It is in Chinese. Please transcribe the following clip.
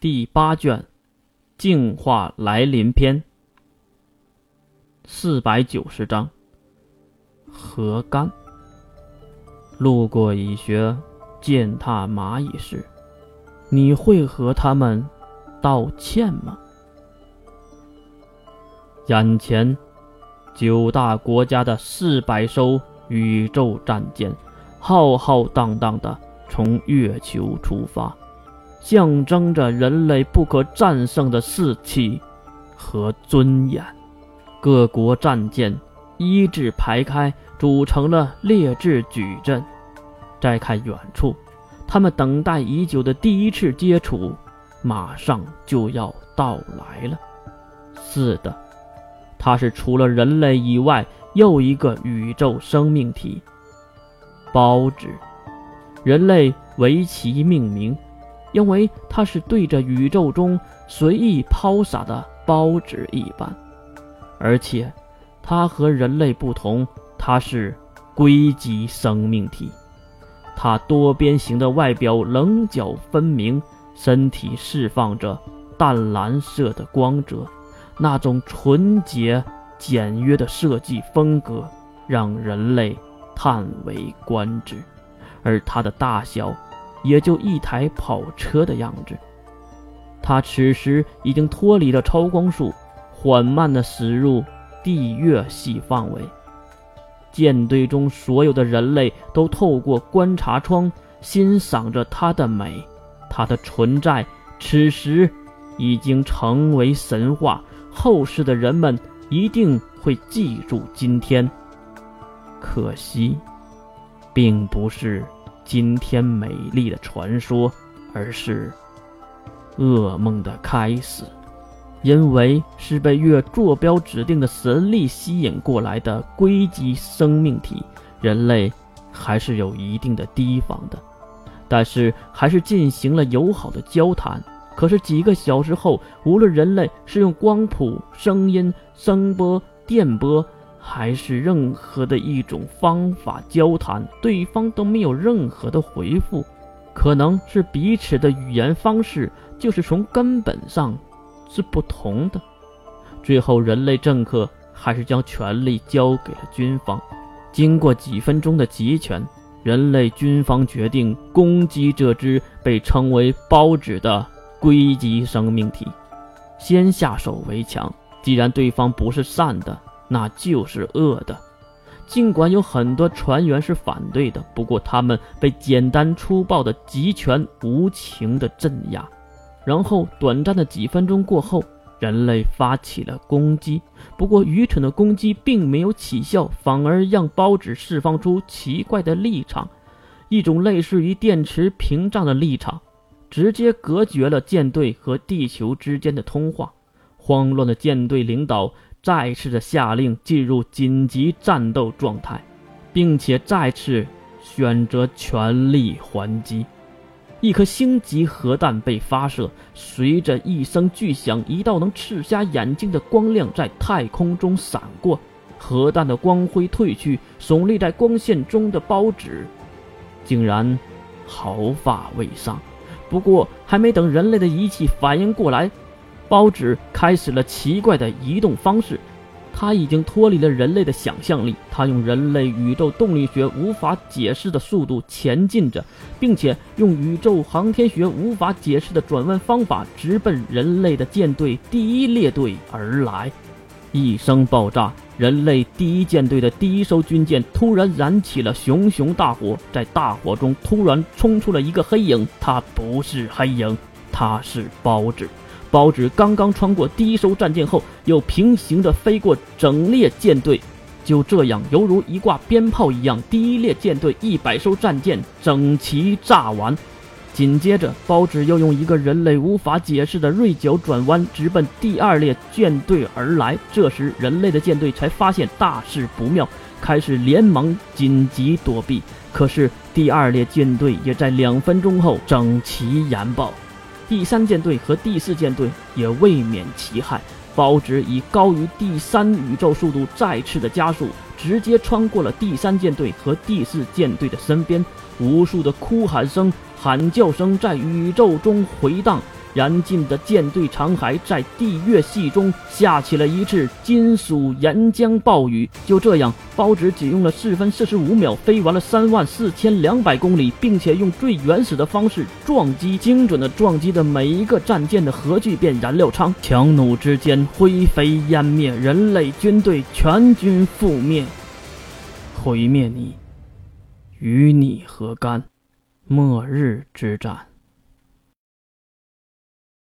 第八卷《净化来临篇》四百九十章。何干路过蚁穴，践踏蚂蚁时，你会和他们道歉吗？眼前，九大国家的四百艘宇宙战舰，浩浩荡荡的从月球出发。象征着人类不可战胜的士气和尊严，各国战舰一字排开，组成了列阵矩阵。再看远处，他们等待已久的第一次接触，马上就要到来了。是的，它是除了人类以外又一个宇宙生命体——孢子。人类为其命名。因为它是对着宇宙中随意抛洒的孢子一般，而且它和人类不同，它是硅基生命体。它多边形的外表棱角分明，身体释放着淡蓝色的光泽，那种纯洁简约的设计风格让人类叹为观止，而它的大小。也就一台跑车的样子。他此时已经脱离了超光速，缓慢地驶入地月系范围。舰队中所有的人类都透过观察窗欣赏着它的美，它的存在此时已经成为神话。后世的人们一定会记住今天。可惜，并不是。今天美丽的传说，而是噩梦的开始，因为是被月坐标指定的神力吸引过来的硅基生命体，人类还是有一定的提防的，但是还是进行了友好的交谈。可是几个小时后，无论人类是用光谱、声音、声波、电波。还是任何的一种方法交谈，对方都没有任何的回复，可能是彼此的语言方式就是从根本上是不同的。最后，人类政客还是将权力交给了军方。经过几分钟的集权，人类军方决定攻击这只被称为“孢子”的硅基生命体，先下手为强。既然对方不是善的。那就是恶的，尽管有很多船员是反对的，不过他们被简单粗暴的集权无情的镇压。然后短暂的几分钟过后，人类发起了攻击。不过愚蠢的攻击并没有起效，反而让包子释放出奇怪的立场，一种类似于电池屏障的立场，直接隔绝了舰队和地球之间的通话。慌乱的舰队领导。再次的下令进入紧急战斗状态，并且再次选择全力还击。一颗星级核弹被发射，随着一声巨响，一道能刺瞎眼睛的光亮在太空中闪过。核弹的光辉褪去，耸立在光线中的包纸竟然毫发未伤。不过，还没等人类的仪器反应过来。包子开始了奇怪的移动方式，他已经脱离了人类的想象力。他用人类宇宙动力学无法解释的速度前进着，并且用宇宙航天学无法解释的转弯方法直奔人类的舰队第一列队而来。一声爆炸，人类第一舰队的第一艘军舰突然燃起了熊熊大火，在大火中突然冲出了一个黑影。他不是黑影，他是包子。包子刚刚穿过第一艘战舰后，又平行着飞过整列舰队，就这样犹如一挂鞭炮一样，第一列舰队一百艘战舰整齐炸完。紧接着，包子又用一个人类无法解释的锐角转弯，直奔第二列舰队而来。这时，人类的舰队才发现大事不妙，开始连忙紧急躲避。可是，第二列舰队也在两分钟后整齐燃爆。第三舰队和第四舰队也未免其害，包子以高于第三宇宙速度再次的加速，直接穿过了第三舰队和第四舰队的身边。无数的哭喊声、喊叫声在宇宙中回荡，燃尽的舰队残骸在地月系中下起了一次金属岩浆暴雨。就这样，包子只用了四分四十五秒飞完了三万四千两百公里，并且用最原始的方式撞击，精准的撞击的每一个战舰的核聚变燃料舱。强弩之间灰飞烟灭，人类军队全军覆灭。毁灭你，与你何干？末日之战。